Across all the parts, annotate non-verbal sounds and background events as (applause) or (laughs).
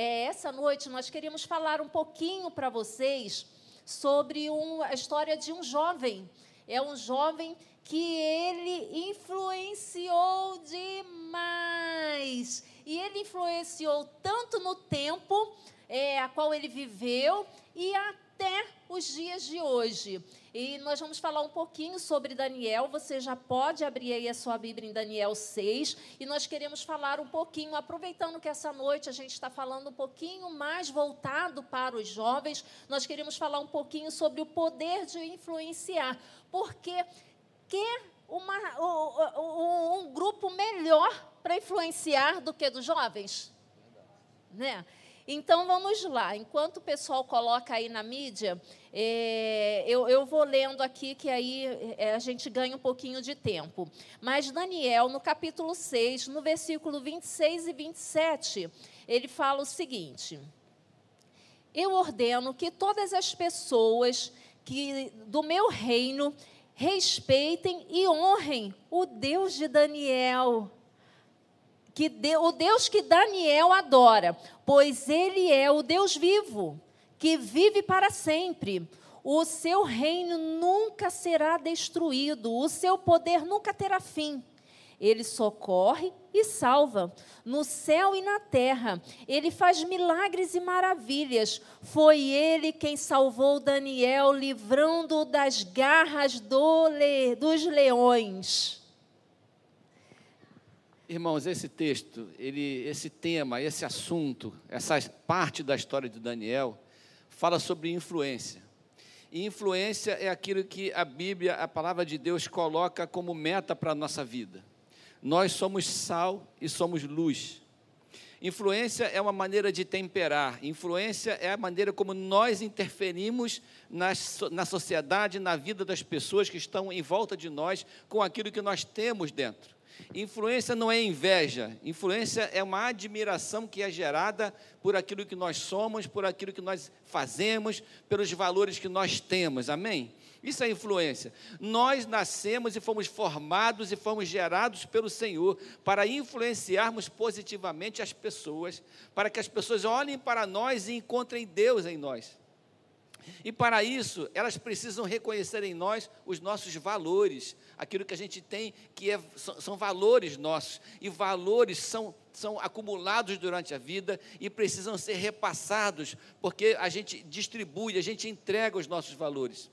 é, essa noite nós queríamos falar um pouquinho para vocês sobre um, a história de um jovem. É um jovem que ele influenciou demais. E ele influenciou tanto no tempo é, a qual ele viveu e até os dias de hoje. E nós vamos falar um pouquinho sobre Daniel. Você já pode abrir aí a sua Bíblia em Daniel 6. E nós queremos falar um pouquinho, aproveitando que essa noite a gente está falando um pouquinho mais voltado para os jovens, nós queremos falar um pouquinho sobre o poder de influenciar. Porque que uma, um grupo melhor para influenciar do que dos jovens? Né? Então vamos lá. Enquanto o pessoal coloca aí na mídia, é, eu, eu, vou lendo aqui, que aí é, a gente ganha um pouquinho de tempo. Mas Daniel, no capítulo 6, no versículo 26 e 27, ele fala o seguinte: Eu ordeno que todas as pessoas que do meu reino respeitem e honrem o Deus de Daniel que o Deus que Daniel adora, pois ele é o Deus vivo, que vive para sempre. O seu reino nunca será destruído, o seu poder nunca terá fim. Ele socorre e salva, no céu e na terra. Ele faz milagres e maravilhas. Foi ele quem salvou Daniel, livrando-o das garras do le, dos leões. Irmãos, esse texto, ele, esse tema, esse assunto, essa parte da história de Daniel, fala sobre influência. E influência é aquilo que a Bíblia, a palavra de Deus, coloca como meta para a nossa vida. Nós somos sal e somos luz. Influência é uma maneira de temperar, influência é a maneira como nós interferimos na, na sociedade, na vida das pessoas que estão em volta de nós, com aquilo que nós temos dentro. Influência não é inveja, influência é uma admiração que é gerada por aquilo que nós somos, por aquilo que nós fazemos, pelos valores que nós temos, amém? Isso é influência. Nós nascemos e fomos formados e fomos gerados pelo Senhor para influenciarmos positivamente as pessoas, para que as pessoas olhem para nós e encontrem Deus em nós. E para isso, elas precisam reconhecer em nós os nossos valores, aquilo que a gente tem que é, são, são valores nossos. E valores são, são acumulados durante a vida e precisam ser repassados, porque a gente distribui, a gente entrega os nossos valores.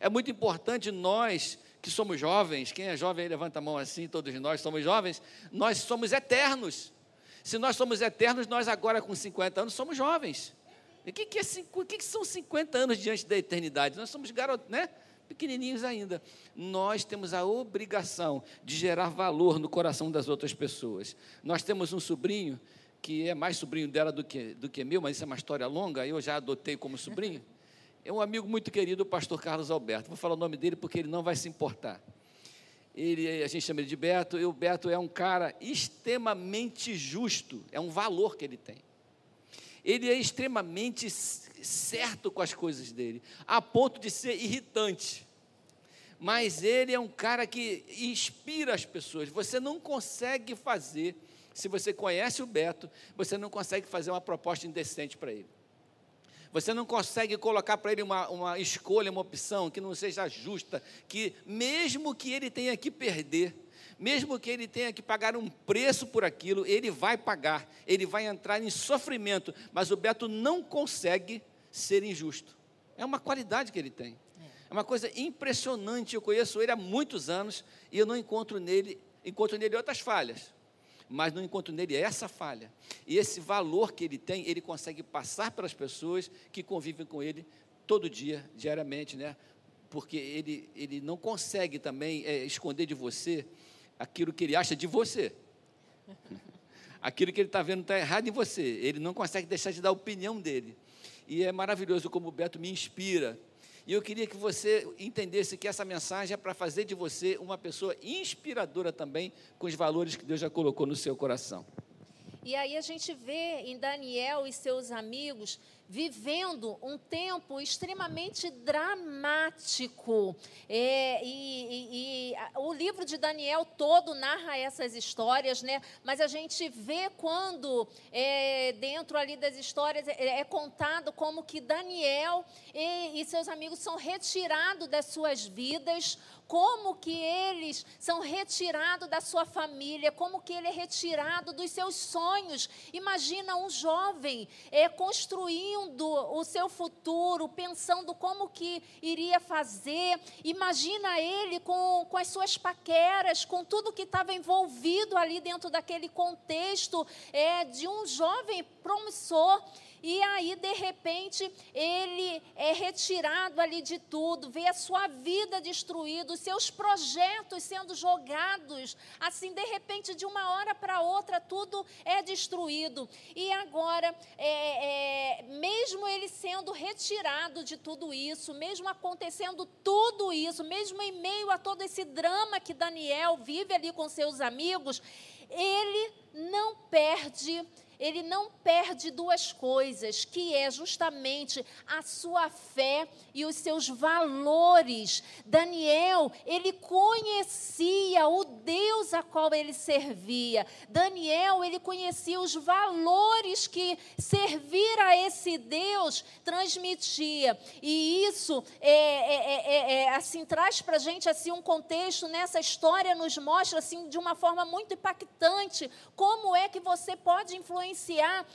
É muito importante nós que somos jovens, quem é jovem levanta a mão assim, todos nós somos jovens, nós somos eternos. Se nós somos eternos, nós agora com 50 anos somos jovens. O que, que, é, que, que são 50 anos diante da eternidade? Nós somos garotos, né? pequenininhos ainda. Nós temos a obrigação de gerar valor no coração das outras pessoas. Nós temos um sobrinho que é mais sobrinho dela do que, do que meu, mas isso é uma história longa, eu já adotei como sobrinho. É um amigo muito querido, o pastor Carlos Alberto. Vou falar o nome dele porque ele não vai se importar. Ele, a gente chama ele de Beto, e o Beto é um cara extremamente justo, é um valor que ele tem ele é extremamente certo com as coisas dele, a ponto de ser irritante. Mas ele é um cara que inspira as pessoas. Você não consegue fazer, se você conhece o Beto, você não consegue fazer uma proposta indecente para ele. Você não consegue colocar para ele uma, uma escolha, uma opção que não seja justa, que mesmo que ele tenha que perder, mesmo que ele tenha que pagar um preço por aquilo, ele vai pagar, ele vai entrar em sofrimento, mas o Beto não consegue ser injusto. É uma qualidade que ele tem. É uma coisa impressionante. Eu conheço ele há muitos anos e eu não encontro nele, encontro nele outras falhas, mas não encontro nele essa falha. E esse valor que ele tem, ele consegue passar para as pessoas que convivem com ele todo dia, diariamente, né? Porque ele, ele não consegue também é, esconder de você aquilo que ele acha de você. (laughs) Aquilo que ele está vendo está errado em você. Ele não consegue deixar de dar a opinião dele. E é maravilhoso como o Beto me inspira. E eu queria que você entendesse que essa mensagem é para fazer de você uma pessoa inspiradora também com os valores que Deus já colocou no seu coração. E aí a gente vê em Daniel e seus amigos vivendo um tempo extremamente dramático. É, e, e, e, o livro de Daniel todo narra essas histórias, né? mas a gente vê quando, é, dentro ali das histórias, é, é contado como que Daniel e, e seus amigos são retirados das suas vidas como que eles são retirados da sua família, como que ele é retirado dos seus sonhos. Imagina um jovem é, construindo o seu futuro, pensando como que iria fazer. Imagina ele com, com as suas paqueras, com tudo que estava envolvido ali dentro daquele contexto é, de um jovem promissor. E aí, de repente, ele é retirado ali de tudo, vê a sua vida destruída, os seus projetos sendo jogados. Assim, de repente, de uma hora para outra, tudo é destruído. E agora, é, é, mesmo ele sendo retirado de tudo isso, mesmo acontecendo tudo isso, mesmo em meio a todo esse drama que Daniel vive ali com seus amigos, ele não perde ele não perde duas coisas, que é justamente a sua fé e os seus valores. Daniel, ele conhecia o Deus a qual ele servia. Daniel, ele conhecia os valores que servir a esse Deus transmitia. E isso é, é, é, é assim traz para a gente assim um contexto nessa história nos mostra assim de uma forma muito impactante como é que você pode influenciar influenciar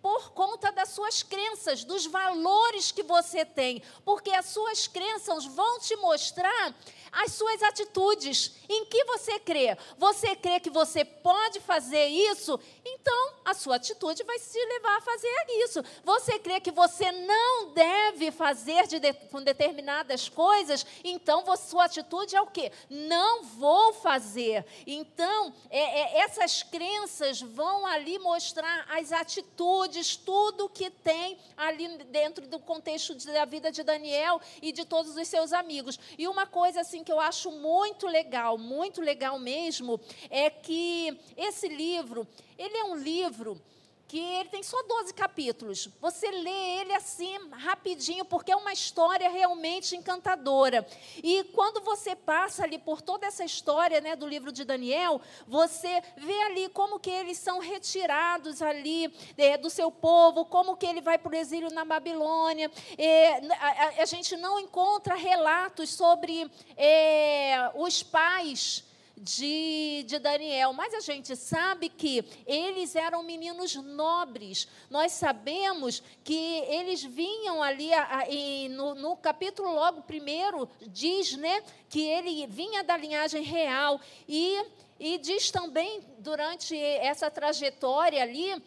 por conta das suas crenças, dos valores que você tem, porque as suas crenças vão te mostrar as suas atitudes. Em que você crê? Você crê que você pode fazer isso? Então, a sua atitude vai se levar a fazer isso. Você crê que você não deve fazer de, de, com determinadas coisas? Então, você, sua atitude é o quê? Não vou fazer. Então, é, é, essas crenças vão ali mostrar as atitudes, tudo que tem ali dentro do contexto da vida de Daniel e de todos os seus amigos. E uma coisa assim que eu acho muito legal, muito legal mesmo, é que esse livro, ele é um livro que ele tem só 12 capítulos. Você lê ele assim, rapidinho, porque é uma história realmente encantadora. E quando você passa ali por toda essa história né, do livro de Daniel, você vê ali como que eles são retirados ali é, do seu povo, como que ele vai para o exílio na Babilônia. É, a, a, gente não encontra relatos sobre é, os pais de, de Daniel, mas a gente sabe que eles eram meninos nobres. Nós sabemos que eles vinham ali, a, a, no, no capítulo logo primeiro, diz né, que ele vinha da linhagem real. E, e diz também, durante essa trajetória ali,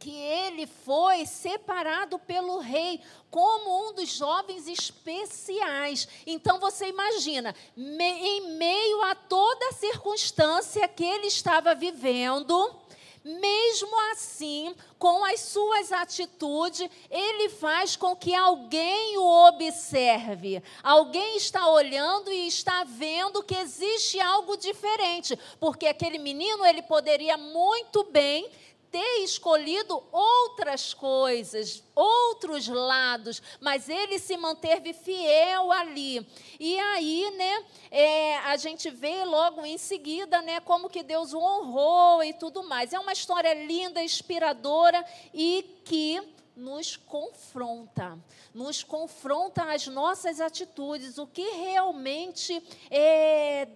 que ele foi separado pelo rei como um dos jovens especiais. Então você imagina, me, em meio a toda a circunstância que ele estava vivendo, mesmo assim, com as suas atitudes, ele faz com que alguém o observe. Alguém está olhando e está vendo que existe algo diferente, porque aquele menino ele poderia muito bem ter escolhido outras coisas, outros lados, mas ele se manteve fiel ali. E aí, né, é, a gente vê logo em seguida, né, como que Deus o honrou e tudo mais. É uma história linda, inspiradora e que nos confronta, nos confronta as nossas atitudes, o que realmente é,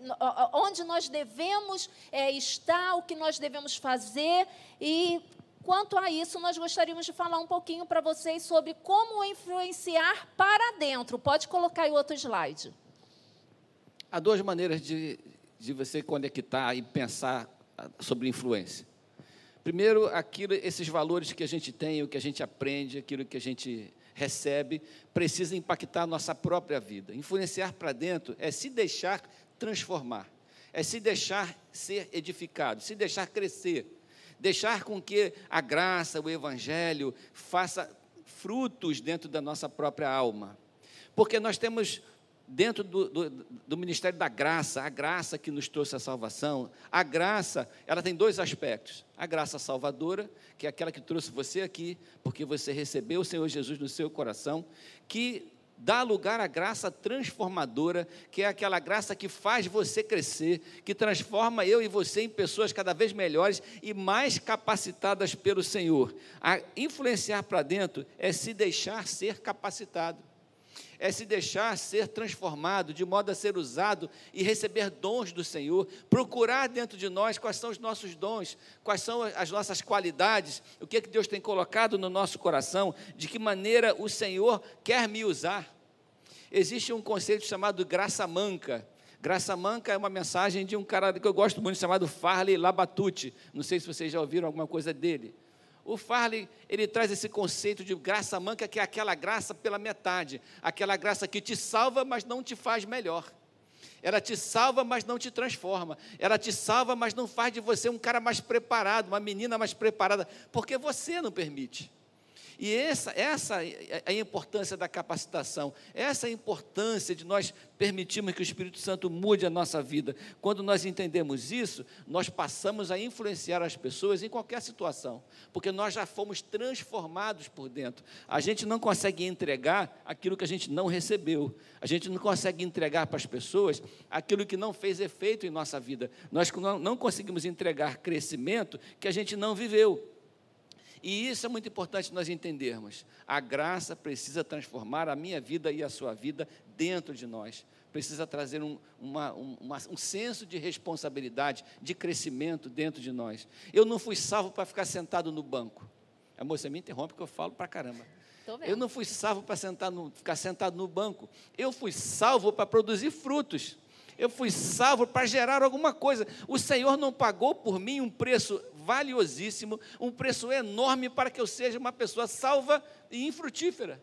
onde nós devemos é, estar, o que nós devemos fazer e Quanto a isso, nós gostaríamos de falar um pouquinho para vocês sobre como influenciar para dentro. Pode colocar aí outro slide. Há duas maneiras de, de você conectar e pensar sobre influência. Primeiro, aquilo, esses valores que a gente tem, o que a gente aprende, aquilo que a gente recebe, precisa impactar a nossa própria vida. Influenciar para dentro é se deixar transformar, é se deixar ser edificado, se deixar crescer, deixar com que a graça, o evangelho, faça frutos dentro da nossa própria alma. Porque nós temos dentro do, do, do, ministério da graça, a graça que nos trouxe a salvação, a graça, ela tem dois aspectos. A graça salvadora, que é aquela que trouxe você aqui, porque você recebeu o Senhor Jesus no seu coração, que dá lugar à graça transformadora, que é aquela graça que faz você crescer, que transforma eu e você em pessoas cada vez melhores e mais capacitadas pelo Senhor. A influenciar para dentro é se deixar ser capacitado é se deixar ser transformado, de modo a ser usado e receber dons do Senhor, procurar dentro de nós quais são os nossos dons, quais são as nossas qualidades, o que, é que Deus tem colocado no nosso coração, de que maneira o Senhor quer me usar. Existe um conceito chamado graça manca. Graça manca é uma mensagem de um cara que eu gosto muito, chamado Farley Labatute. Não sei se vocês já ouviram alguma coisa dele. O Farley, ele traz esse conceito de graça manca, que é aquela graça pela metade, aquela graça que te salva, mas não te faz melhor. Ela te salva, mas não te transforma. Ela te salva, mas não faz de você um cara mais preparado, uma menina mais preparada, porque você não permite. E essa, essa é a importância da capacitação, essa é a importância de nós permitirmos que o Espírito Santo mude a nossa vida. Quando nós entendemos isso, nós passamos a influenciar as pessoas em qualquer situação, porque nós já fomos transformados por dentro. A gente não consegue entregar aquilo que a gente não recebeu, a gente não consegue entregar para as pessoas aquilo que não fez efeito em nossa vida. Nós não conseguimos entregar crescimento que a gente não viveu. E isso é muito importante nós entendermos. A graça precisa transformar a minha vida e a sua vida dentro de nós. Precisa trazer um, uma, um, uma, um senso de responsabilidade, de crescimento dentro de nós. Eu não fui salvo para ficar sentado no banco. A moça me interrompe que eu falo para caramba. Eu não fui salvo para ficar sentado no banco. Eu fui salvo para produzir frutos. Eu fui salvo para gerar alguma coisa. O Senhor não pagou por mim um preço valiosíssimo, um preço enorme para que eu seja uma pessoa salva e infrutífera.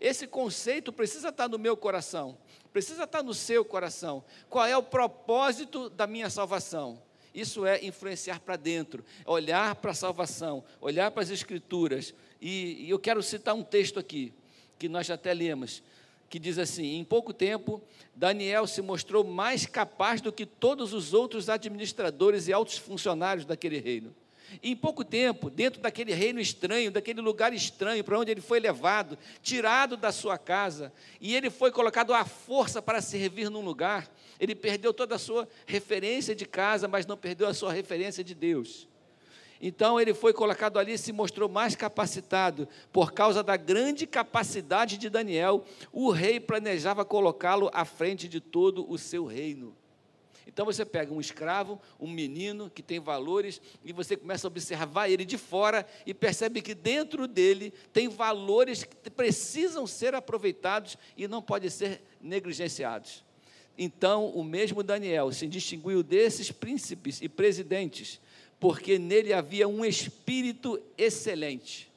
Esse conceito precisa estar no meu coração, precisa estar no seu coração. Qual é o propósito da minha salvação? Isso é influenciar para dentro, olhar para a salvação, olhar para as Escrituras. E, e eu quero citar um texto aqui, que nós já até lemos, que diz assim: Em pouco tempo, Daniel se mostrou mais capaz do que todos os outros administradores e altos funcionários daquele reino. Em pouco tempo, dentro daquele reino estranho, daquele lugar estranho para onde ele foi levado, tirado da sua casa, e ele foi colocado à força para servir num lugar, ele perdeu toda a sua referência de casa, mas não perdeu a sua referência de Deus. Então ele foi colocado ali e se mostrou mais capacitado. Por causa da grande capacidade de Daniel, o rei planejava colocá-lo à frente de todo o seu reino. Então você pega um escravo, um menino que tem valores, e você começa a observar ele de fora e percebe que dentro dele tem valores que precisam ser aproveitados e não podem ser negligenciados. Então, o mesmo Daniel se distinguiu desses príncipes e presidentes porque nele havia um espírito excelente.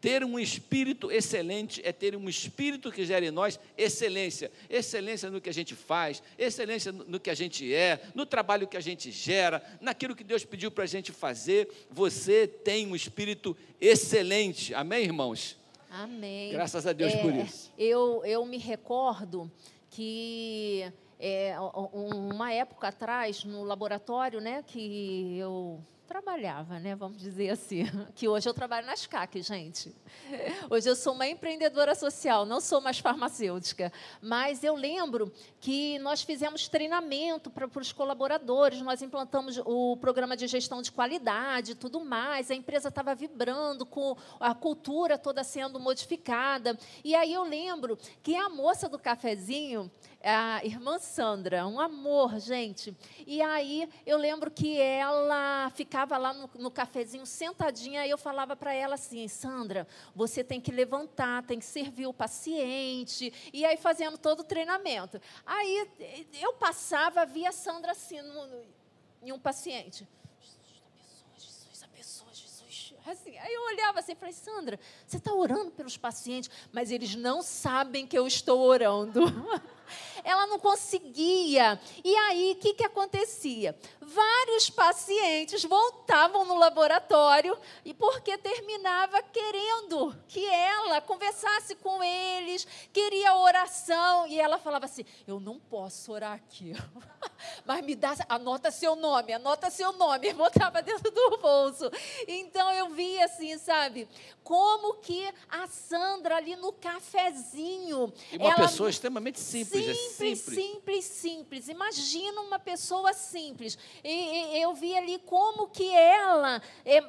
Ter um espírito excelente é ter um espírito que gera em nós excelência. Excelência no que a gente faz, excelência no que a gente é, no trabalho que a gente gera, naquilo que Deus pediu para a gente fazer. Você tem um espírito excelente. Amém, irmãos? Amém. Graças a Deus é, por isso. Eu, eu me recordo que é, uma época atrás, no laboratório, né, que eu trabalhava, né? Vamos dizer assim. (laughs) Que hoje eu trabalho nas CAC, gente. (laughs) Hoje eu sou uma empreendedora social, não sou mais farmacêutica. Mas eu lembro que nós fizemos treinamento para, para os colaboradores, nós implantamos o programa de gestão de qualidade tudo mais. A empresa estava vibrando com a cultura toda sendo modificada. E aí eu lembro que a moça do cafezinho, a irmã Sandra, um amor, gente. E aí eu lembro que ela ficava lá no, no cafezinho sentadinha e eu falava para ela assim: Sandra, você tem que levantar, tem que servir o paciente. E aí fazendo todo o treinamento. Aí eu passava, via a Sandra assim no, no, em um paciente. Assim, aí eu olhava assim e falei, Sandra, você está orando pelos pacientes, mas eles não sabem que eu estou orando. (laughs) ela não conseguia. E aí, o que, que acontecia? Vários pacientes voltavam no laboratório e porque terminava querendo que ela conversasse com eles, queria oração. E ela falava assim: Eu não posso orar aqui. (laughs) Mas me dá, anota seu nome, anota seu nome. Botava dentro do bolso. Então eu vi assim, sabe? Como que a Sandra ali no cafezinho. E uma ela, pessoa extremamente simples, simples, é simples. Simples, simples. Imagina uma pessoa simples. E, e, eu vi ali como que ela. É,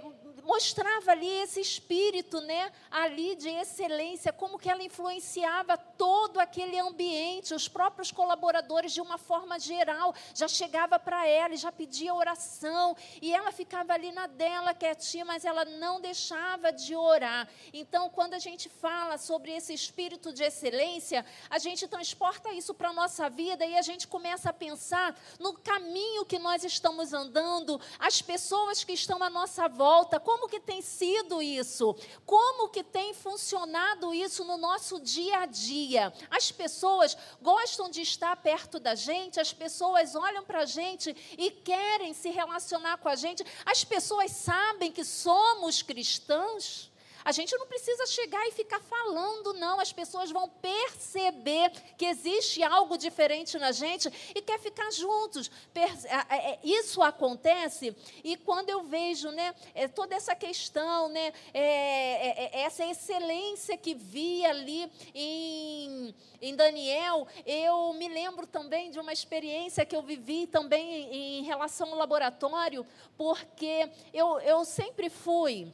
mostrava ali esse espírito, né, ali de excelência, como que ela influenciava todo aquele ambiente, os próprios colaboradores de uma forma geral, já chegava para ela e já pedia oração, e ela ficava ali na dela quietinha, mas ela não deixava de orar. Então, quando a gente fala sobre esse espírito de excelência, a gente transporta isso para a nossa vida e a gente começa a pensar no caminho que nós estamos andando, as pessoas que estão à nossa volta, como que tem sido isso? Como que tem funcionado isso no nosso dia a dia? As pessoas gostam de estar perto da gente, as pessoas olham para a gente e querem se relacionar com a gente. As pessoas sabem que somos cristãos. A gente não precisa chegar e ficar falando, não. As pessoas vão perceber que existe algo diferente na gente e quer ficar juntos. É, é, isso acontece e quando eu vejo né, é, toda essa questão, né, essa excelência que vi ali em, em Daniel, eu me lembro também de uma experiência que eu vivi também em relação ao laboratório, porque eu, eu sempre fui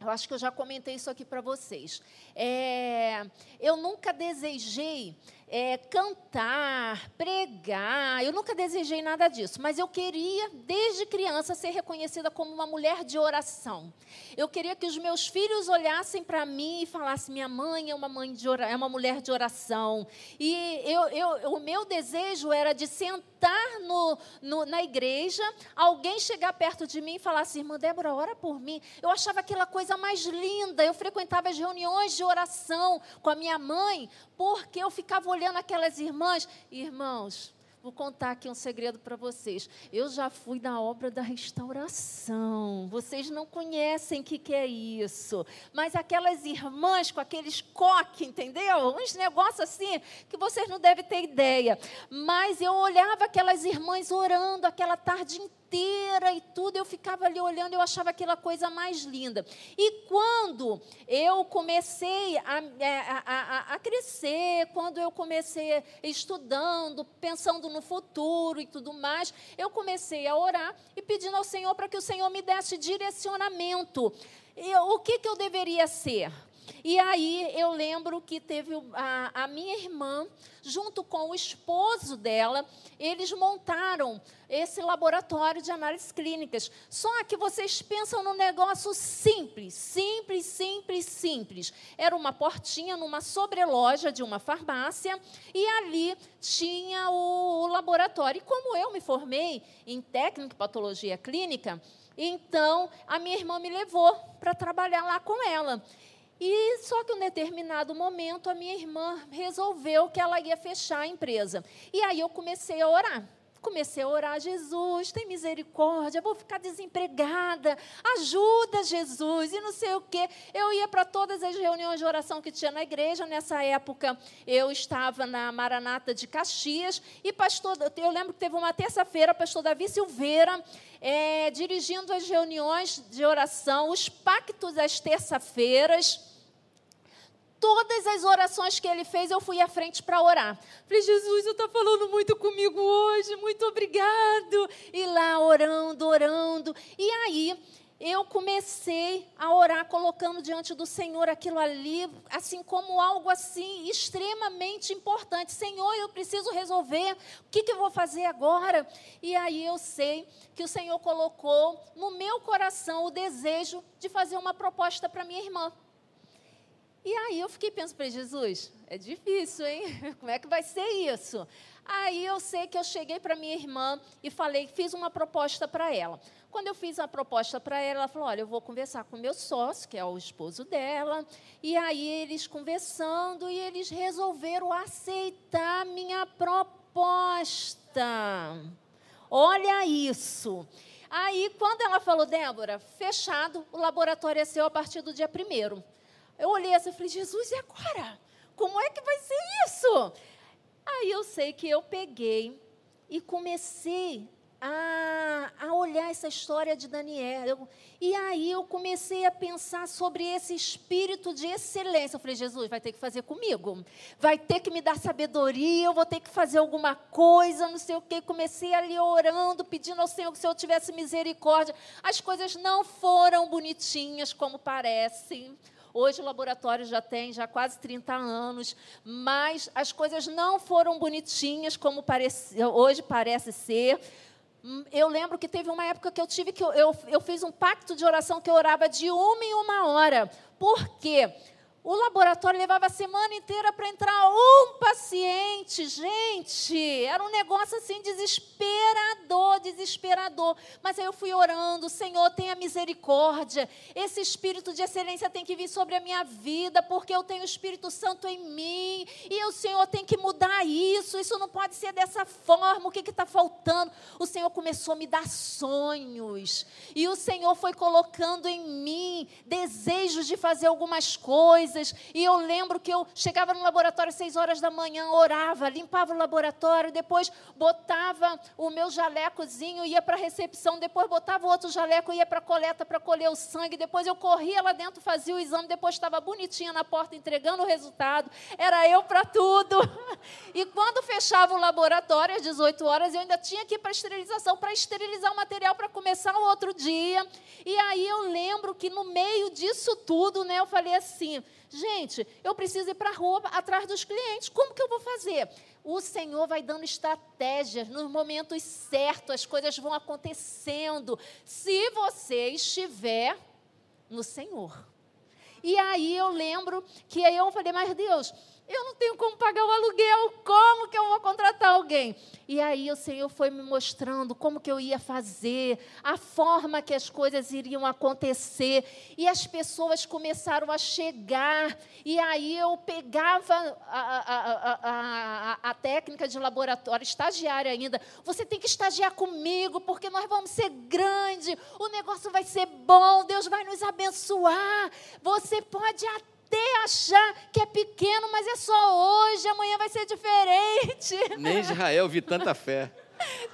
eu acho que eu já comentei isso aqui para vocês. É, eu nunca desejei é, cantar, pregar, eu nunca desejei nada disso, mas eu queria, desde criança, ser reconhecida como uma mulher de oração. Eu queria que os meus filhos olhassem para mim e falassem: minha mãe é uma, mãe de é uma mulher de oração. E eu, eu, o meu desejo era de sentar no, no, na igreja, alguém chegar perto de mim e falar assim: irmã Débora, ora por mim. Eu achava aquela coisa mais linda. Eu frequentava as reuniões de oração com a minha mãe, porque eu ficava olhando aquelas irmãs. Irmãos, Vou contar aqui um segredo para vocês. Eu já fui na obra da restauração. Vocês não conhecem o que, que é isso. Mas aquelas irmãs com aqueles coques, entendeu? Uns negócios assim que vocês não devem ter ideia. Mas eu olhava aquelas irmãs orando aquela tarde inteira inteira e tudo, eu ficava ali olhando, eu achava aquela coisa mais linda. E quando eu comecei a, é, a, a, a crescer, quando eu comecei estudando, pensando no futuro e tudo mais, eu comecei a orar e pedindo ao Senhor para que o Senhor me desse direcionamento. O que, que eu deveria ser? E aí eu lembro que teve a, a, minha irmã, junto com o esposo dela, eles montaram esse laboratório de análises clínicas. Só que vocês pensam num negócio simples, simples, simples, simples. Era uma portinha numa sobreloja de uma farmácia e ali tinha o, o laboratório. E como eu me formei em técnica e patologia clínica, então a minha irmã me levou para trabalhar lá com ela. E só que em um determinado momento a minha irmã resolveu que ela ia fechar a empresa. E aí eu comecei a orar. Comecei a orar, Jesus, tem misericórdia, vou ficar desempregada, ajuda, Jesus, e não sei o quê. Eu ia para todas as reuniões de oração que tinha na igreja. Nessa época, eu estava na Maranata de Caxias, e pastor, eu lembro que teve uma terça-feira, pastor Davi Silveira, é, dirigindo as reuniões de oração, os pactos às terça-feiras todas as orações que ele fez, eu fui à frente para orar. Falei, Jesus, eu estou falando muito comigo hoje, muito obrigado. E lá orando, orando. E aí eu comecei a orar, colocando diante do Senhor aquilo ali, assim como algo assim extremamente importante. Senhor, eu preciso resolver. O que, que eu vou fazer agora? E aí eu sei que o Senhor colocou no meu coração o desejo de fazer uma proposta para minha irmã. E aí eu fiquei pensando para Jesus, é difícil, hein? (laughs) Como é que vai ser isso? Aí eu sei que eu cheguei para minha irmã e falei, fiz uma proposta para ela. Quando eu fiz a proposta para ela, ela falou: Olha, eu vou conversar com meu sócio, que é o esposo dela. E aí eles conversando e eles resolveram aceitar minha proposta. Olha isso. Aí, quando ela falou, Débora, fechado, o laboratório é seu a partir do dia primeiro. Eu olhei assim e falei, Jesus, e agora? Como é que vai ser isso? Aí eu sei que eu peguei e comecei a, a olhar essa história de Daniel. e aí eu comecei a pensar sobre esse espírito de excelência. Eu falei, Jesus, vai ter que fazer comigo. Vai ter que me dar sabedoria, eu vou ter que fazer alguma coisa, não sei o quê. Comecei ali orando, pedindo ao Senhor que se eu tivesse misericórdia. As coisas não foram bonitinhas como parecem. Hoje o laboratório já tem já quase 30 anos, mas as coisas não foram bonitinhas como hoje parece ser. Eu lembro que teve uma época que eu tive que eu, eu, eu fiz um pacto de oração que eu orava de uma em uma hora. Por quê? O laboratório levava a semana inteira para entrar um paciente. Gente, era um negócio assim desesperador, desesperador. Mas aí eu fui orando, Senhor, tenha misericórdia. Esse espírito de excelência tem que vir sobre a minha vida, porque eu tenho o Espírito Santo em mim. E o Senhor tem que mudar isso. Isso não pode ser dessa forma. O que está faltando? O Senhor começou a me dar sonhos. E o Senhor foi colocando em mim desejos de fazer algumas coisas coisas. E eu lembro que eu chegava no laboratório às seis horas da manhã, orava, limpava o laboratório, depois botava o meu jalecozinho, ia para a recepção, depois botava outro jaleco, ia para a coleta para colher o sangue, depois eu corria lá dentro, fazia o exame, depois estava bonitinha na porta entregando o resultado. Era eu para tudo. (laughs) E quando fechava o laboratório às 18 horas, eu ainda tinha que ir para a esterilização, para esterilizar o material para começar o outro dia. E aí eu lembro que no meio disso tudo, né, eu falei assim: Gente, eu preciso ir para a rua atrás dos clientes. Como que eu vou fazer? O Senhor vai dando estratégias nos momentos certos, as coisas vão acontecendo. Se você estiver no Senhor. E aí eu lembro que eu falei, mas Deus, eu não tenho como pagar o aluguel, como que eu vou contratar alguém? E aí o Senhor foi me mostrando como que eu ia fazer, a forma que as coisas iriam acontecer, e as pessoas começaram a chegar, e aí eu pegava a, a, a, a técnica de laboratório, estagiária ainda, você tem que estagiar comigo, porque nós vamos ser grande, o negócio vai ser bom, Deus vai nos abençoar, você pode até até achar que é pequeno, mas é só hoje, amanhã vai ser diferente. (laughs) Nem Israel vi tanta fé.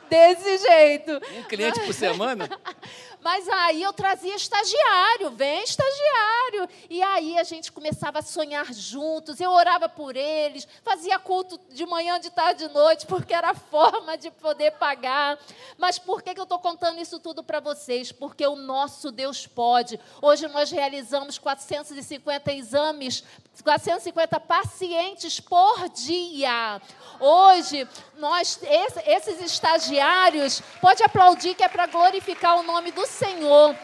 Desse jeito. Um cliente por semana? (laughs) Mas aí eu trazia estagiário, vem estagiário. E aí a gente começava a sonhar juntos, eu orava por eles, fazia culto de manhã, de tarde, de noite, porque era a forma de poder pagar. Mas por que, que eu estou contando isso tudo para vocês? Porque o nosso Deus pode. Hoje nós realizamos 450 exames 450 pacientes por dia. Hoje, nós, esses estagiários, pode aplaudir que é para glorificar o nome do Senhor.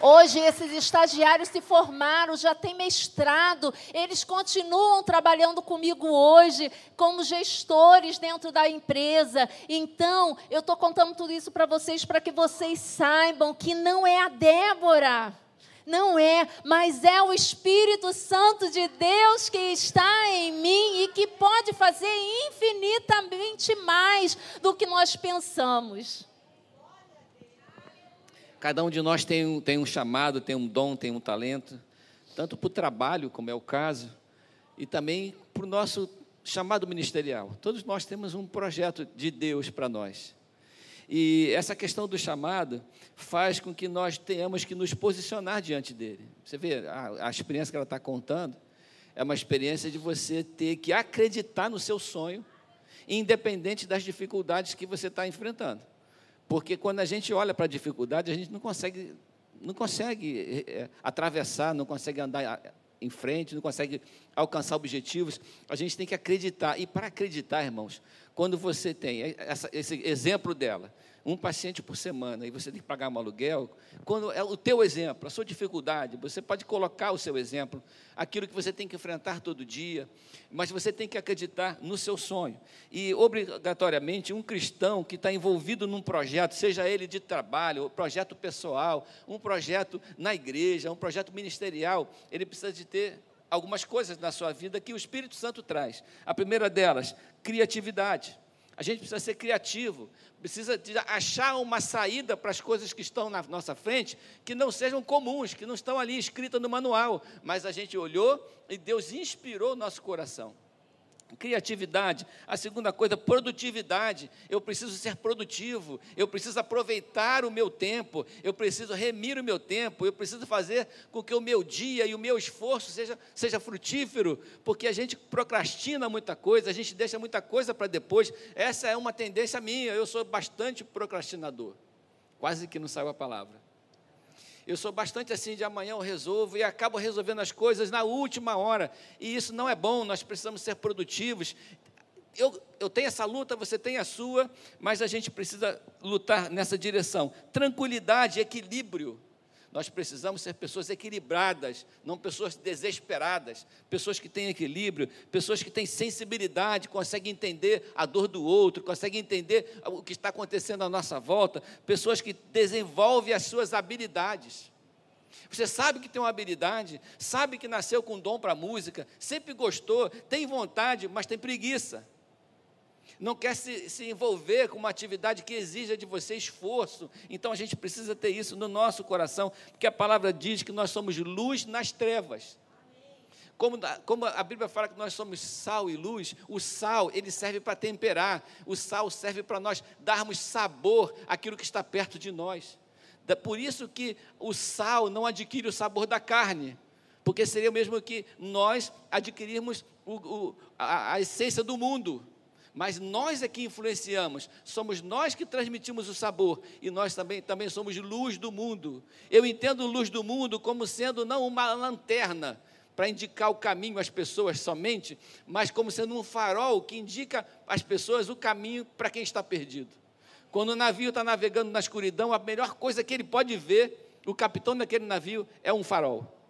Hoje, esses estagiários se formaram, já têm mestrado, eles continuam trabalhando comigo hoje, como gestores dentro da empresa. Então, eu estou contando tudo isso para vocês, para que vocês saibam que não é a Débora não é, mas é o Espírito Santo de Deus que está em mim e que pode fazer infinitamente mais do que nós pensamos. Cada um de nós tem um, tem um chamado, tem um dom, tem um talento, tanto para o trabalho, como é o caso, e também para o nosso chamado ministerial. Todos nós temos um projeto de Deus para nós. E essa questão do chamado faz com que nós tenhamos que nos posicionar diante dele. Você vê, a, a experiência que ela está contando é uma experiência de você ter que acreditar no seu sonho, independente das dificuldades que você está enfrentando. Porque quando a gente olha para a dificuldade, a gente não consegue, não consegue é, atravessar, não consegue andar em frente, não consegue alcançar objetivos. A gente tem que acreditar. E para acreditar, irmãos, quando você tem essa, esse exemplo dela, um paciente por semana, e você tem que pagar um aluguel, quando é o teu exemplo, a sua dificuldade, você pode colocar o seu exemplo, aquilo que você tem que enfrentar todo dia, mas você tem que acreditar no seu sonho. E, obrigatoriamente, um cristão que está envolvido num projeto, seja ele de trabalho, projeto pessoal, um projeto na igreja, um projeto ministerial, ele precisa de ter algumas coisas na sua vida que o Espírito Santo traz. A primeira delas, criatividade. A gente precisa ser criativo, precisa achar uma saída para as coisas que estão na nossa frente, que não sejam comuns, que não estão ali escritas no manual, mas a gente olhou e Deus inspirou o nosso coração criatividade. A segunda coisa, produtividade. Eu preciso ser produtivo, eu preciso aproveitar o meu tempo, eu preciso remir o meu tempo, eu preciso fazer com que o meu dia e o meu esforço seja, seja frutífero, porque a gente procrastina muita coisa, a gente deixa muita coisa para depois. Essa é uma tendência minha, eu sou bastante procrastinador. Quase que não saiu a palavra. Eu sou bastante assim, de amanhã eu resolvo e acabo resolvendo as coisas na última hora. E isso não é bom, nós precisamos ser produtivos. Eu, eu tenho essa luta, você tem a sua, mas a gente precisa lutar nessa direção. Tranquilidade, equilíbrio. Nós precisamos ser pessoas equilibradas, não pessoas desesperadas, pessoas que têm equilíbrio, pessoas que têm sensibilidade, conseguem entender a dor do outro, conseguem entender o que está acontecendo à nossa volta, pessoas que desenvolvem as suas habilidades. Você sabe que tem uma habilidade, sabe que nasceu com dom para música, sempre gostou, tem vontade, mas tem preguiça não quer se, se envolver com uma atividade que exija de você esforço. Então a gente precisa ter isso no nosso coração, porque a palavra diz que nós somos luz nas trevas. Como, como, a Bíblia fala que nós somos sal e luz, o sal ele serve para temperar, o sal serve para nós darmos sabor àquilo que está perto de nós. Por isso que o sal não adquire o sabor da carne, porque seria o mesmo que nós adquirirmos o, o, a, a essência do mundo mas nós é que influenciamos, somos nós que transmitimos o sabor e nós também, também somos luz do mundo. Eu entendo luz do mundo como sendo não uma lanterna para indicar o caminho às pessoas somente, mas como sendo um farol que indica às pessoas o caminho para quem está perdido. Quando o navio está navegando na escuridão, a melhor coisa que ele pode ver, o capitão daquele navio, é um farol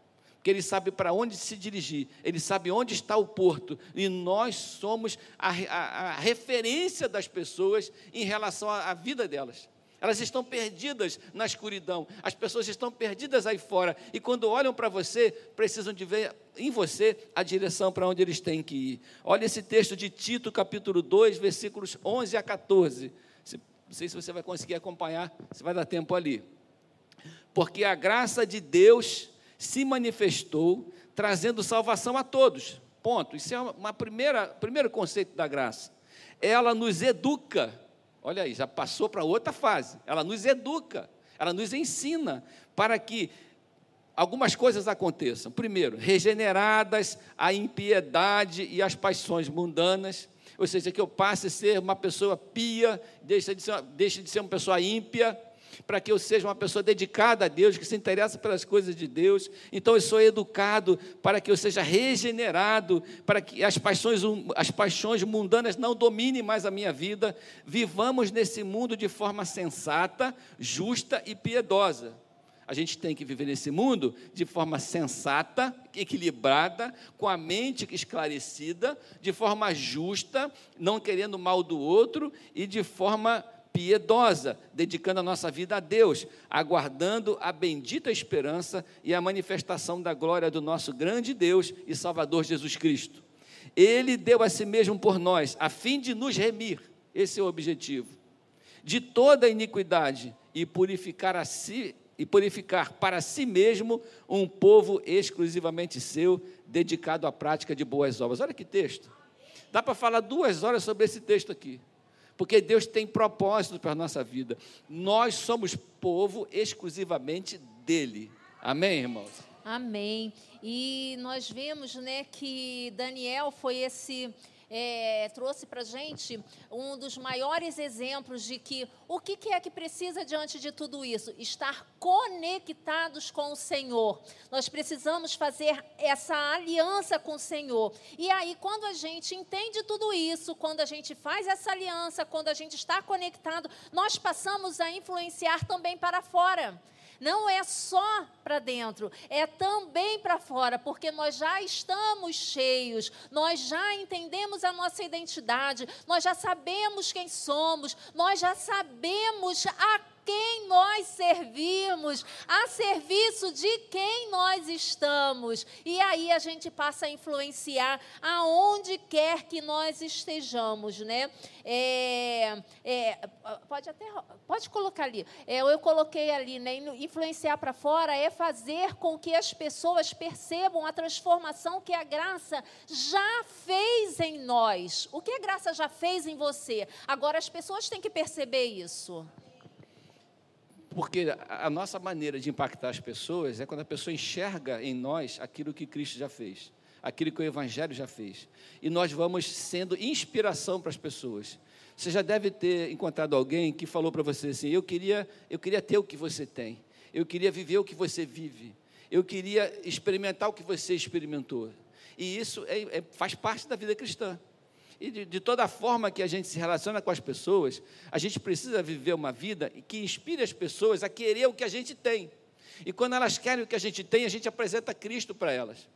porque ele sabe para onde se dirigir, ele sabe onde está o porto, e nós somos a, a, a referência das pessoas em relação à, à vida delas. Elas estão perdidas na escuridão, as pessoas estão perdidas aí fora, e quando olham para você, precisam de ver em você a direção para onde eles têm que ir. Olha esse texto de Tito, capítulo 2, versículos 11 a 14. Não sei se você vai conseguir acompanhar, se vai dar tempo ali. Porque a graça de Deus se manifestou, trazendo salvação a todos. Ponto. Isso é uma primeira primeiro conceito da graça. Ela nos educa. Olha aí, já passou para outra fase. Ela nos educa, ela nos ensina para que algumas coisas aconteçam. Primeiro, regeneradas a impiedade e as paixões mundanas, ou seja, que eu passe a ser uma pessoa pia, deixe de ser, deixe de ser uma pessoa ímpia para que eu seja uma pessoa dedicada a Deus, que se interessa pelas coisas de Deus. Então eu sou educado para que eu seja regenerado, para que as paixões, as paixões mundanas não dominem mais a minha vida. Vivamos nesse mundo de forma sensata, justa e piedosa. A gente tem que viver nesse mundo de forma sensata, equilibrada, com a mente esclarecida, de forma justa, não querendo mal do outro e de forma piedosa, dedicando a nossa vida a Deus, aguardando a bendita esperança e a manifestação da glória do nosso grande Deus e Salvador Jesus Cristo. Ele deu a si mesmo por nós, a fim de nos remir, esse é o objetivo, de toda iniquidade e purificar a si e purificar para si mesmo um povo exclusivamente seu, dedicado à prática de boas obras. Olha que texto. Dá para falar duas horas sobre esse texto aqui porque Deus tem propósito para a nossa vida. Nós somos povo exclusivamente dele. Amém, irmãos? Amém. E nós vemos, né, que Daniel foi esse é, trouxe para a gente um dos maiores exemplos de que o que, que é que precisa diante de tudo isso? Estar conectados com o Senhor. Nós precisamos fazer essa aliança com o Senhor. E aí, quando a gente entende tudo isso, quando a gente faz essa aliança, quando a gente está conectado, nós passamos a influenciar também para fora não é só para dentro, é também para fora, porque nós já estamos cheios, nós já entendemos a nossa identidade, nós já sabemos quem somos, nós já sabemos a quem nós servimos, a serviço de quem nós estamos. E aí a gente passa a influenciar aonde quer que nós estejamos, né? É, é, pode até pode colocar ali. É, eu coloquei ali, né? Influenciar para fora é fazer com que as pessoas percebam a transformação que a graça já fez em nós. O que a graça já fez em você? Agora as pessoas têm que perceber isso. Porque a nossa maneira de impactar as pessoas é quando a pessoa enxerga em nós aquilo que Cristo já fez, aquilo que o Evangelho já fez. E nós vamos sendo inspiração para as pessoas. Você já deve ter encontrado alguém que falou para você assim: eu queria, eu queria ter o que você tem, eu queria viver o que você vive, eu queria experimentar o que você experimentou. E isso é, é, faz parte da vida cristã. E de, de, toda forma que a gente se relaciona com as pessoas, a gente precisa viver uma vida que inspire as pessoas a querer o que a gente tem. E quando elas querem o que a gente tem, a gente apresenta Cristo para elas.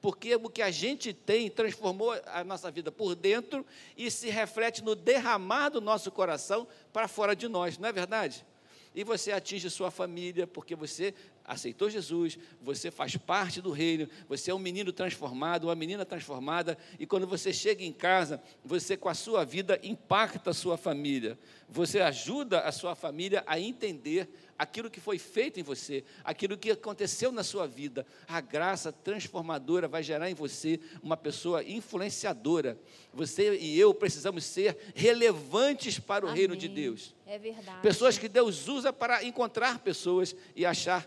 Porque o que a gente tem transformou a nossa vida por dentro e se reflete no derramar do nosso coração para fora de nós, não é verdade? E você atinge sua família, porque você aceitou Jesus, você faz parte do reino, você é um menino transformado, uma menina transformada, e quando você chega em casa, você com a sua vida impacta a sua família. Você ajuda a sua família a entender aquilo que foi feito em você, aquilo que aconteceu na sua vida. A graça transformadora vai gerar em você uma pessoa influenciadora. Você e eu precisamos ser relevantes para o Amém. reino de Deus. É verdade. Pessoas que Deus usa para encontrar pessoas e achar,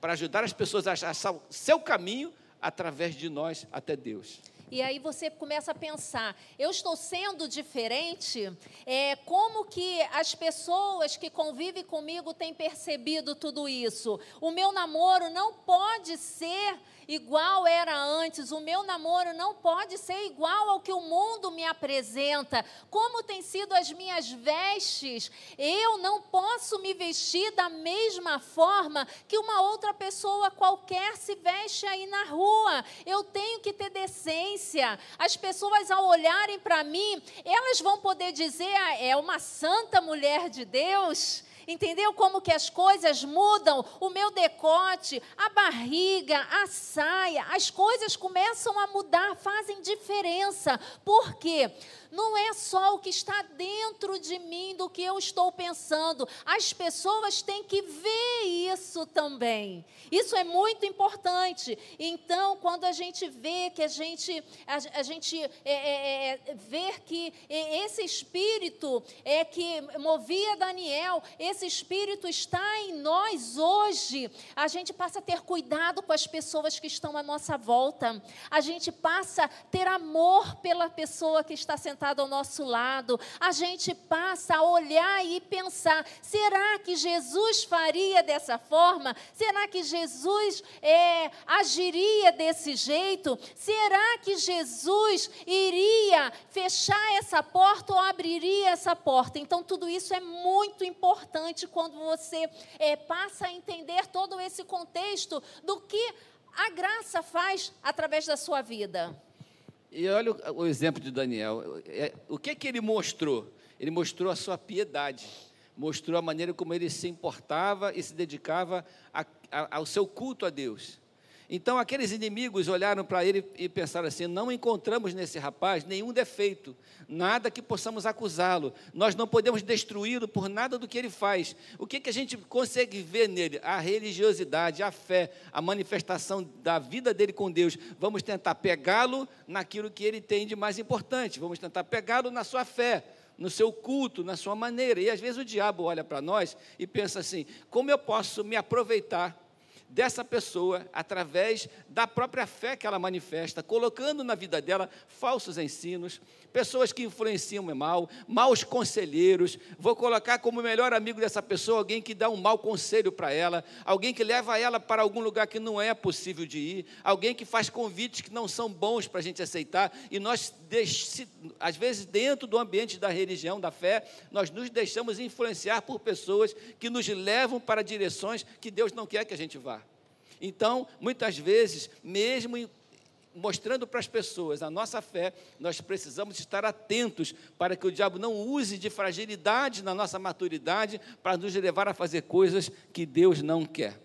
para ajudar as pessoas a achar seu caminho através de nós até Deus. E aí você começa a pensar: eu estou sendo diferente? É, como que as pessoas que convivem comigo têm percebido tudo isso? O meu namoro não pode ser igual era antes. O meu namoro não pode ser igual ao que o mundo me apresenta. Como têm sido as minhas vestes? Eu não posso me vestir da mesma forma que uma outra pessoa qualquer se veste aí na rua. Eu tenho que ter decência. As pessoas, ao olharem para mim, elas vão poder dizer: ah, é uma santa mulher de Deus. Entendeu como que as coisas mudam? O meu decote, a barriga, a saia, as coisas começam a mudar, fazem diferença. Por quê? Não é só o que está dentro de mim, do que eu estou pensando. As pessoas têm que ver isso também. Isso é muito importante. Então, quando a gente vê que a gente, a, a gente é, é, é, ver que esse espírito é que movia Daniel, esse espírito está em nós hoje, a gente passa a ter cuidado com as pessoas que estão à nossa volta. A gente passa a ter amor pela pessoa que está sentada sentado ao nosso lado, a gente passa a olhar e pensar: será que Jesus faria dessa forma? Será que Jesus é, agiria desse jeito? Será que Jesus iria fechar essa porta ou abriria essa porta? Então, tudo isso é muito importante quando você é, passa a entender todo esse contexto do que a graça faz através da sua vida. E olha o, o exemplo de Daniel. É, o que, que ele mostrou? Ele mostrou a sua piedade, mostrou a maneira como ele se importava e se dedicava a, a, ao seu culto a Deus. Então aqueles inimigos olharam para ele e pensaram assim: não encontramos nesse rapaz nenhum defeito, nada que possamos acusá-lo. Nós não podemos destruí-lo por nada do que ele faz. O que, que a gente consegue ver nele? A religiosidade, a fé, a manifestação da vida dele com Deus. Vamos tentar pegá-lo naquilo que ele tem de mais importante. Vamos tentar pegá-lo na sua fé no seu culto, na sua maneira. E às vezes o diabo olha para nós e pensa assim: como eu posso me aproveitar dessa pessoa através da própria fé que ela manifesta, colocando na vida dela falsos ensinos, pessoas que influenciam mal, maus conselheiros. Vou colocar como melhor amigo dessa pessoa alguém que dá um mau conselho para ela, alguém que leva ela para algum lugar que não é possível de ir, alguém que faz convites que não são bons para a gente aceitar, e nós, às vezes, dentro do ambiente da religião, da fé, nós nos deixamos influenciar por pessoas que nos levam para direções que Deus não quer que a gente vá. Então, muitas vezes, mesmo mostrando para as pessoas a nossa fé, nós precisamos estar atentos para que o diabo não use de fragilidade na nossa maturidade para nos levar a fazer coisas que Deus não quer.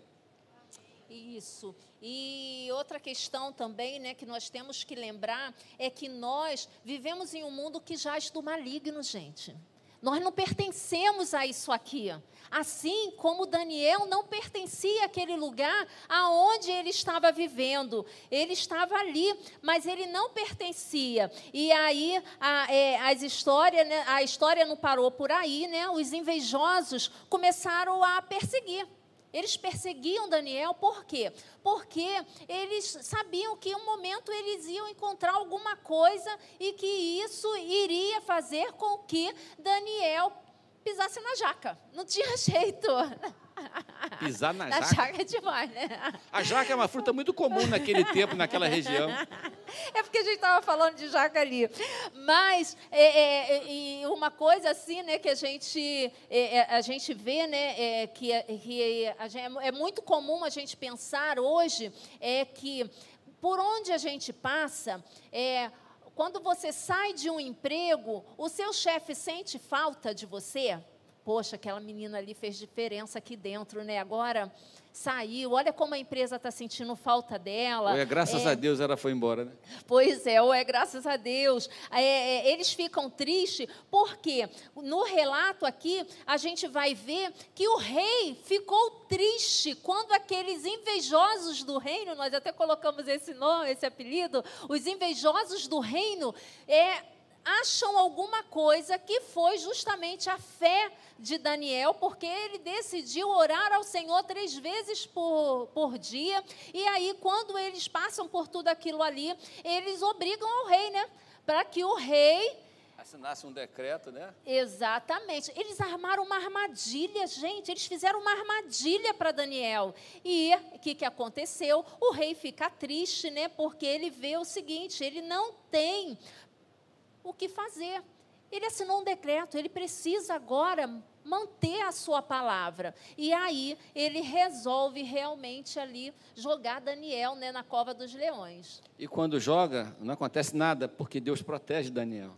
Isso. E outra questão também, né, que nós temos que lembrar é que nós vivemos em um mundo que jaz do maligno, gente. Nós não pertencemos a isso aqui. Assim como Daniel não pertencia àquele lugar aonde ele estava vivendo. Ele estava ali, mas ele não pertencia. E aí a, é, as histórias, né, a história não parou por aí, né? Os invejosos começaram a perseguir. Eles perseguiam Daniel, por quê? Porque eles sabiam que em um momento eles iam encontrar alguma coisa e que isso iria fazer com que Daniel pisasse na jaca. Não tinha (laughs) jeito. Pisar na, (laughs) na jaca? jaca é demais, né? A jaca é uma fruta muito comum naquele tempo, naquela região. (laughs) É porque a gente estava falando de jaca ali. Mas é, é, uma coisa assim, né, que a gente, é, é a gente vê, né, é, que, é, que é muito comum a gente pensar hoje, é que por onde a gente passa, é, quando você sai de um emprego, o seu chefe sente falta de você? Poxa, aquela menina ali fez diferença aqui dentro, né? Agora saiu, olha como a empresa está sentindo falta dela. Ou é graças é, a Deus ela foi embora, né? Pois é, ou é graças a Deus. É, é, eles ficam tristes porque no relato aqui a gente vai ver que o rei ficou triste quando aqueles invejosos do reino, nós até colocamos esse nome, esse apelido, os invejosos do reino, é, acham alguma coisa que foi justamente a fé de Daniel, porque ele decidiu orar ao Senhor três vezes por, por dia, e aí, quando eles passam por tudo aquilo ali, eles obrigam ao rei, né? Para que o rei assinasse um decreto, né? Exatamente. Eles armaram uma armadilha, gente. Eles fizeram uma armadilha para Daniel. E o que, que aconteceu? O rei fica triste, né? Porque ele vê o seguinte: ele não tem o que fazer. Ele assinou um decreto, ele precisa agora manter a sua palavra. E aí ele resolve realmente ali jogar Daniel né, na cova dos leões. E quando joga, não acontece nada, porque Deus protege Daniel.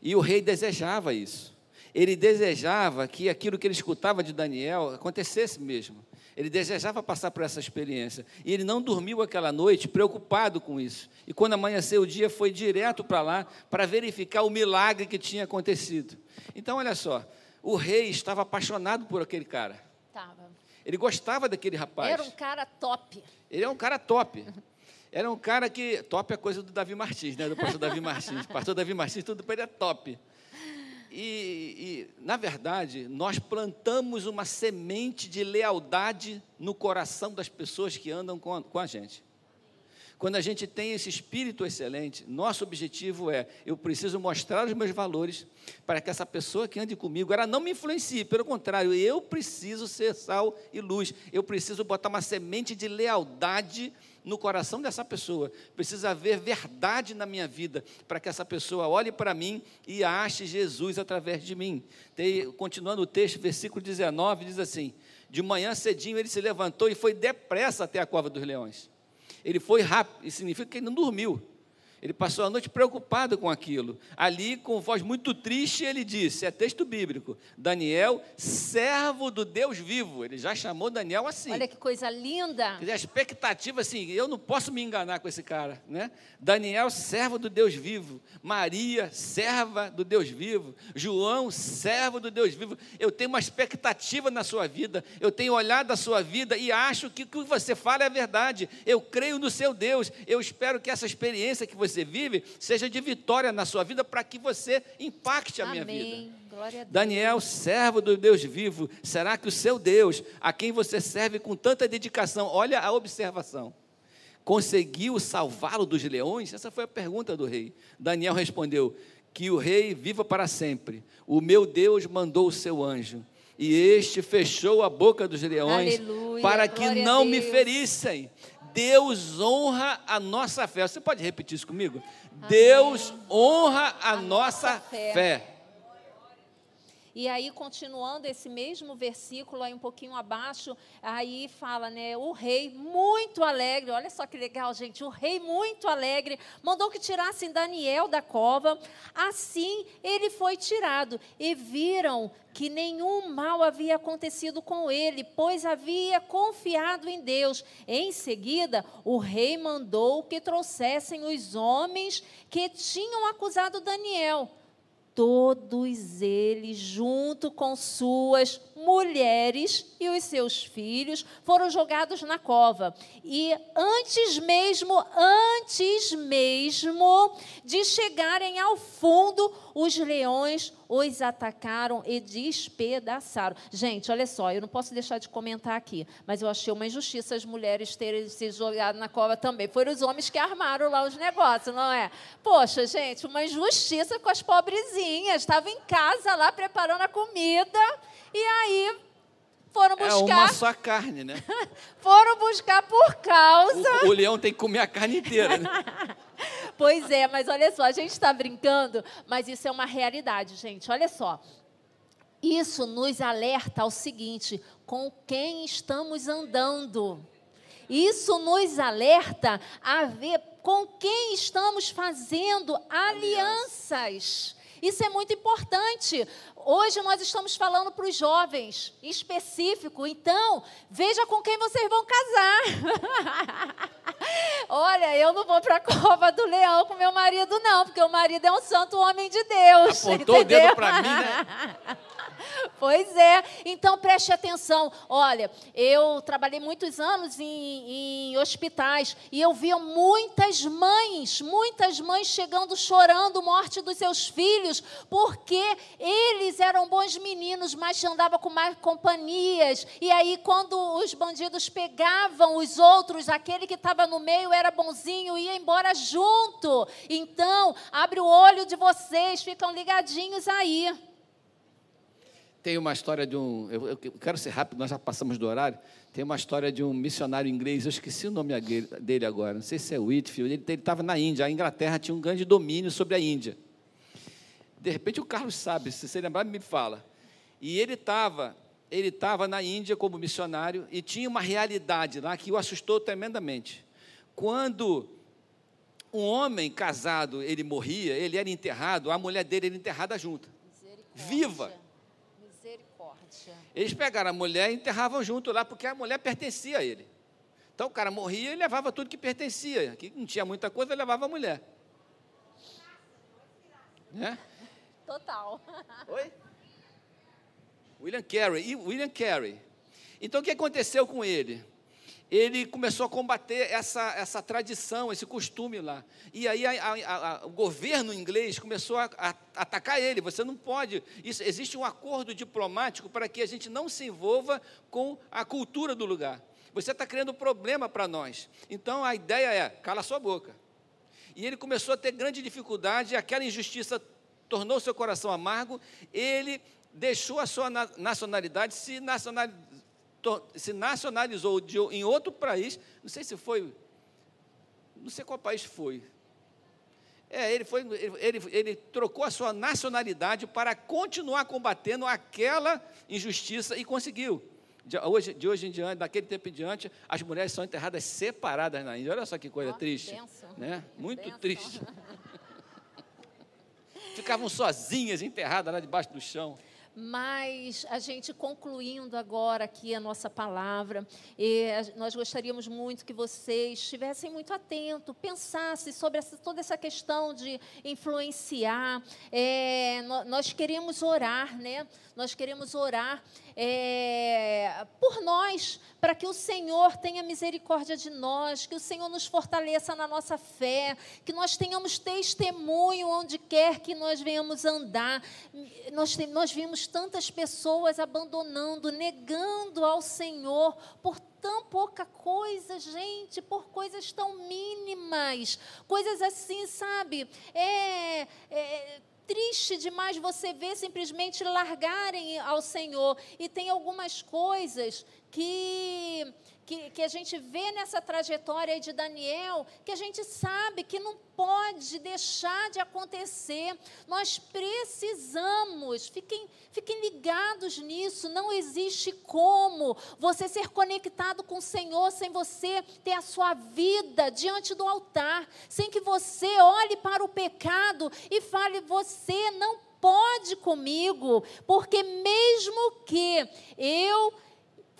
E o rei desejava isso. Ele desejava que aquilo que ele escutava de Daniel acontecesse mesmo. Ele desejava passar por essa experiência. E ele não dormiu aquela noite preocupado com isso. E quando amanheceu o dia, foi direto para lá para verificar o milagre que tinha acontecido. Então, olha só, o rei estava apaixonado por aquele cara. Estava. Ele gostava daquele rapaz. Era um cara top. Ele é um cara top. Era um cara que. Top é coisa do Davi Martins, né? Do pastor Davi Martins. pastor Davi Martins, tudo para ele é top. E, e, na verdade, nós plantamos uma semente de lealdade no coração das pessoas que andam com a, com a gente. Quando a gente tem esse espírito excelente, nosso objetivo é: eu preciso mostrar os meus valores para que essa pessoa que ande comigo, ela não me influencie, pelo contrário, eu preciso ser sal e luz, eu preciso botar uma semente de lealdade no coração dessa pessoa. Precisa haver verdade na minha vida para que essa pessoa olhe para mim e ache Jesus através de mim. Continuando o texto, versículo 19, diz assim: De manhã cedinho ele se levantou e foi depressa até a cova dos leões. Ele foi rápido, significa que ele não dormiu. Ele passou a noite preocupado com aquilo. Ali, com voz muito triste, ele disse: é texto bíblico, Daniel, servo do Deus vivo. Ele já chamou Daniel assim. Olha que coisa linda. A expectativa assim: eu não posso me enganar com esse cara. Né? Daniel, servo do Deus vivo. Maria, serva do Deus vivo. João, servo do Deus vivo. Eu tenho uma expectativa na sua vida. Eu tenho olhado a sua vida e acho que o que você fala é verdade. Eu creio no seu Deus. Eu espero que essa experiência que você você vive seja de vitória na sua vida para que você impacte a Amém. minha vida. A. Daniel, servo do Deus vivo, será que o seu Deus, a quem você serve com tanta dedicação, olha a observação, conseguiu salvá-lo dos leões? Essa foi a pergunta do rei. Daniel respondeu: Que o rei viva para sempre. O meu Deus mandou o seu anjo, e este fechou a boca dos leões Aleluia, para que não me ferissem. Deus honra a nossa fé. Você pode repetir isso comigo? Deus honra a, nossa, fé. fé. E aí, continuando esse mesmo versículo, aí um pouquinho abaixo, aí fala, né? O rei, muito alegre, olha só que legal, gente. O rei, muito alegre, mandou que tirassem Daniel da cova. Assim, ele foi tirado. E viram que nenhum mal havia acontecido com ele, pois havia confiado em Deus. Em seguida, o rei mandou que trouxessem os homens que tinham acusado Daniel todos eles, junto com suas mulheres e os seus filhos, foram jogados na cova. E antes mesmo, antes mesmo de chegarem ao fundo, os leões os atacaram e despedaçaram. Gente, olha só, eu não posso deixar de comentar aqui, mas eu achei uma injustiça as mulheres terem se jogado na cova também. Foram os homens que armaram lá os negócios, não é? Poxa, gente, uma injustiça com as pobrezinhas. Estavam em casa lá preparando a comida e aí foram É uma buscar, só carne, né? (laughs) foram buscar por causa O, o leão tem que comer a carne inteira, né? (laughs) Pois é, mas olha só, a gente está brincando, mas isso é uma realidade, gente. Olha só. Isso nos alerta ao seguinte: com quem estamos andando. Isso nos alerta a ver com quem estamos fazendo alianças. Isso é muito importante. Hoje nós estamos falando para os jovens, em específico. Então, veja com quem vocês vão casar. (laughs) Olha, eu não vou para a cova do leão com meu marido, não, porque o marido é um santo homem de Deus. Apontou o entendeu? dedo para mim, né? (laughs) (laughs) Pois é, então preste atenção. Olha, eu trabalhei muitos anos em, em hospitais e eu via muitas mães, muitas mães chegando chorando morte dos seus filhos, porque eles eram bons meninos, mas andavam com mais companhias. E aí, quando os bandidos pegavam os outros, aquele que estava no meio era bonzinho, ia embora junto. Então, abre o olho de vocês, ficam ligadinhos aí. Tem uma história de um. Eu, eu quero ser rápido, nós já passamos do horário. Tem uma história de um missionário inglês, eu esqueci o nome dele agora, não sei se é Whitfield. Ele estava na Índia, a Inglaterra tinha um grande domínio sobre a Índia. De repente o Carlos sabe, se você lembrar, me fala. E ele estava ele estava na Índia como missionário e tinha uma realidade lá que o assustou tremendamente. Quando um homem casado ele morria, ele era enterrado, a mulher dele era enterrada junto. Viva. Eles pegaram a mulher e enterravam junto lá, porque a mulher pertencia a ele. Então o cara morria e levava tudo que pertencia. Que não tinha muita coisa, levava a mulher. Né? Total. Oi? William Carey. E William Carey. Então o que aconteceu com ele? Ele começou a combater essa, essa tradição, esse costume lá. E aí a- a- a- o governo inglês começou a, atacar ele. Você não pode. Isso, existe um acordo diplomático para que a gente não se envolva com a cultura do lugar. Você está criando problema para nós. Então a ideia é cala sua boca. E ele começou a ter grande dificuldade, aquela injustiça tornou seu coração amargo, ele deixou a sua na- nacionalidade, se, nacional, to- se nacionalizou de, em outro país, não sei se foi, não sei qual país foi. É, ele, foi, ele, ele, ele trocou a sua nacionalidade para continuar combatendo aquela injustiça e conseguiu. De hoje, de hoje em diante, daquele tempo em diante, as mulheres são enterradas separadas na Índia. Olha só que coisa Ó, triste. Né? Muito Bênção. triste. (laughs) Ficavam sozinhas, enterradas lá debaixo do chão. Mas a gente concluindo agora aqui a nossa palavra, nós gostaríamos muito que vocês estivessem muito atentos, pensassem sobre essa, toda essa questão de influenciar. É, nós queremos orar, né? Nós queremos orar é, por nós, para que o Senhor tenha misericórdia de nós, que o Senhor nos fortaleça na nossa fé, que nós tenhamos testemunho onde quer que nós venhamos andar. Nós, nós vimos tantas pessoas abandonando, negando ao Senhor por tão pouca coisa, gente, por coisas tão mínimas, coisas assim, sabe? É, é triste demais você ver simplesmente largarem ao Senhor. E tem algumas coisas que que, que a gente vê nessa trajetória de Daniel, que a gente sabe que não pode deixar de acontecer. Nós precisamos, fiquem, fiquem ligados nisso. Não existe como você ser conectado com o Senhor sem você ter a sua vida diante do altar, sem que você olhe para o pecado e fale: você não pode comigo, porque mesmo que eu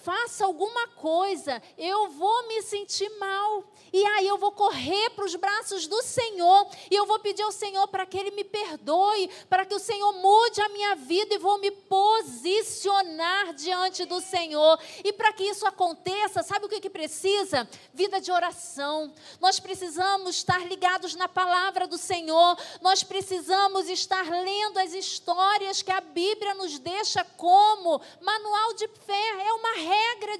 faça alguma coisa, eu vou me sentir mal. E aí eu vou correr para os braços do Senhor e eu vou pedir ao Senhor para que Ele me perdoe, para que o Senhor mude a minha vida e vou me posicionar diante do Senhor. E para que isso aconteça, sabe o que, que precisa? Vida de oração. Nós precisamos estar ligados na palavra do Senhor, nós precisamos estar lendo as histórias que a Bíblia nos deixa como manual de fé, é uma regra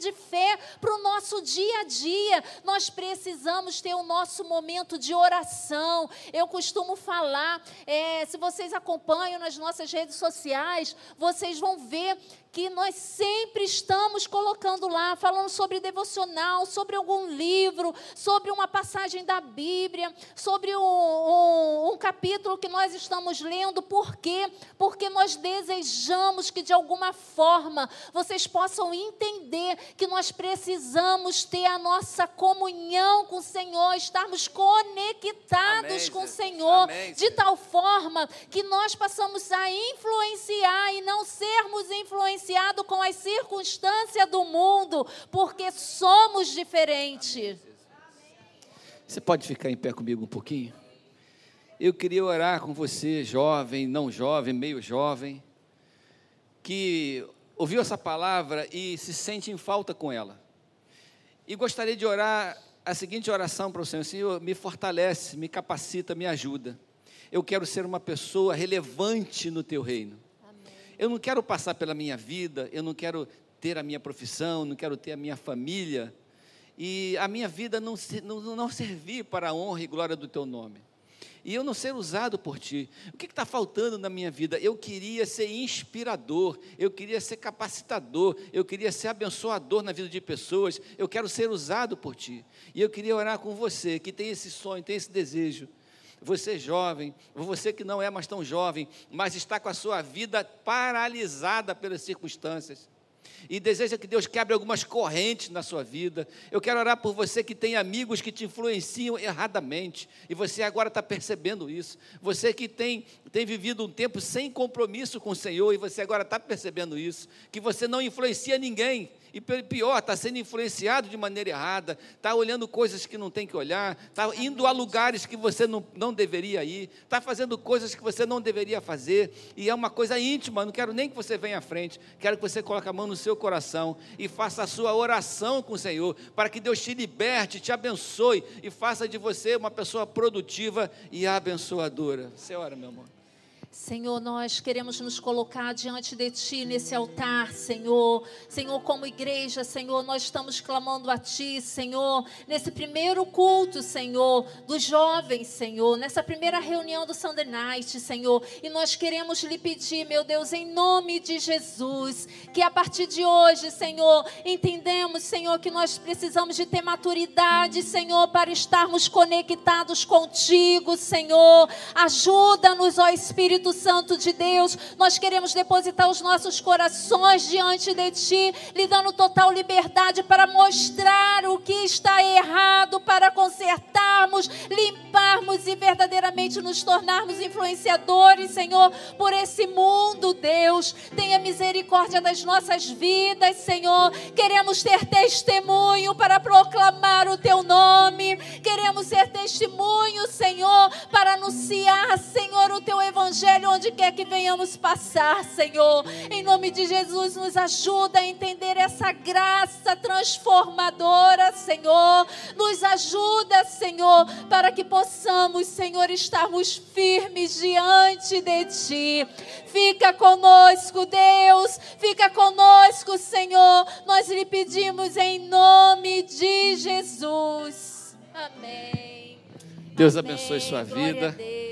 de fé para o nosso dia a dia. Nós precisamos ter o nosso momento de oração. Eu costumo falar, é, se vocês acompanham nas nossas redes sociais, vocês vão ver que nós sempre estamos colocando lá, falando sobre devocional, sobre algum livro, sobre uma passagem da Bíblia, sobre um, um, um, capítulo que nós estamos lendo. Por quê? Porque nós desejamos que, de alguma forma, vocês possam entender que nós precisamos ter a nossa comunhão com o Senhor, estarmos conectados Amém, com o Senhor, Amém, de tal forma que nós possamos a influenciar e não sermos influenciados influenciado com as circunstâncias do mundo, porque somos diferentes. Você pode ficar em pé comigo um pouquinho? Eu queria orar com você, jovem, não jovem, meio jovem, que ouviu essa palavra e se sente em falta com ela. E gostaria de orar a seguinte oração para o Senhor: Senhor, me fortalece, me capacita, me ajuda. Eu quero ser uma pessoa relevante no teu reino. Eu não quero passar pela minha vida, eu não quero ter a minha profissão, não quero ter a minha família, e a minha vida não, não, não servir para a honra e glória do teu nome. E eu não ser usado por ti. O que está faltando na minha vida? Eu queria ser inspirador, eu queria ser capacitador, eu queria ser abençoador na vida de pessoas, eu quero ser usado por ti. E eu queria orar com você que tem esse sonho, tem esse desejo você jovem, você que não é mais tão jovem, mas está com a sua vida paralisada pelas circunstâncias e deseja que Deus quebre algumas correntes na sua vida. Eu quero orar por você que tem amigos que te influenciam erradamente e você agora está percebendo isso. Você que tem, tem vivido um tempo sem compromisso com o Senhor e você agora está percebendo isso, que você não influencia ninguém e pior, está sendo influenciado de maneira errada, está olhando coisas que não tem que olhar, está indo a lugares que você não, não deveria ir, está fazendo coisas que você não deveria fazer, e é uma coisa íntima, não quero nem que você venha à frente, quero que você coloque a mão no seu coração e faça a sua oração com o Senhor, para que Deus te liberte, te abençoe e faça de você uma pessoa produtiva e abençoadora. Você ora, meu amor. Senhor, nós queremos nos colocar diante de Ti nesse altar, Senhor. Senhor, como igreja, Senhor, nós estamos clamando a Ti, Senhor, nesse primeiro culto, Senhor, dos jovens, Senhor, nessa primeira reunião do Sunday Night, Senhor. E nós queremos lhe pedir, meu Deus, em nome de Jesus, que a partir de hoje, Senhor, entendemos, Senhor, que nós precisamos de ter maturidade, Senhor, para estarmos conectados contigo, Senhor. Ajuda-nos, ó Espírito Espírito Santo de Deus, nós queremos depositar os nossos corações diante de Ti, lhe dando total liberdade para mostrar o que está errado, para consertarmos, limparmos e verdadeiramente nos tornarmos influenciadores, Senhor, por esse mundo, Deus. Tenha misericórdia das nossas vidas, Senhor. Queremos ter testemunho para proclamar o teu nome. Queremos ser testemunho, Senhor, para anunciar, Senhor, o teu evangelho onde quer que venhamos passar, Senhor. Em nome de Jesus, nos ajuda a entender essa graça transformadora, Senhor. Nos ajuda, Senhor, para que possamos, Senhor, estarmos firmes diante de Ti. Fica conosco, Deus. Fica conosco, Senhor. Nós lhe pedimos em nome de Jesus. Amém. Deus Amém. abençoe sua Glória vida.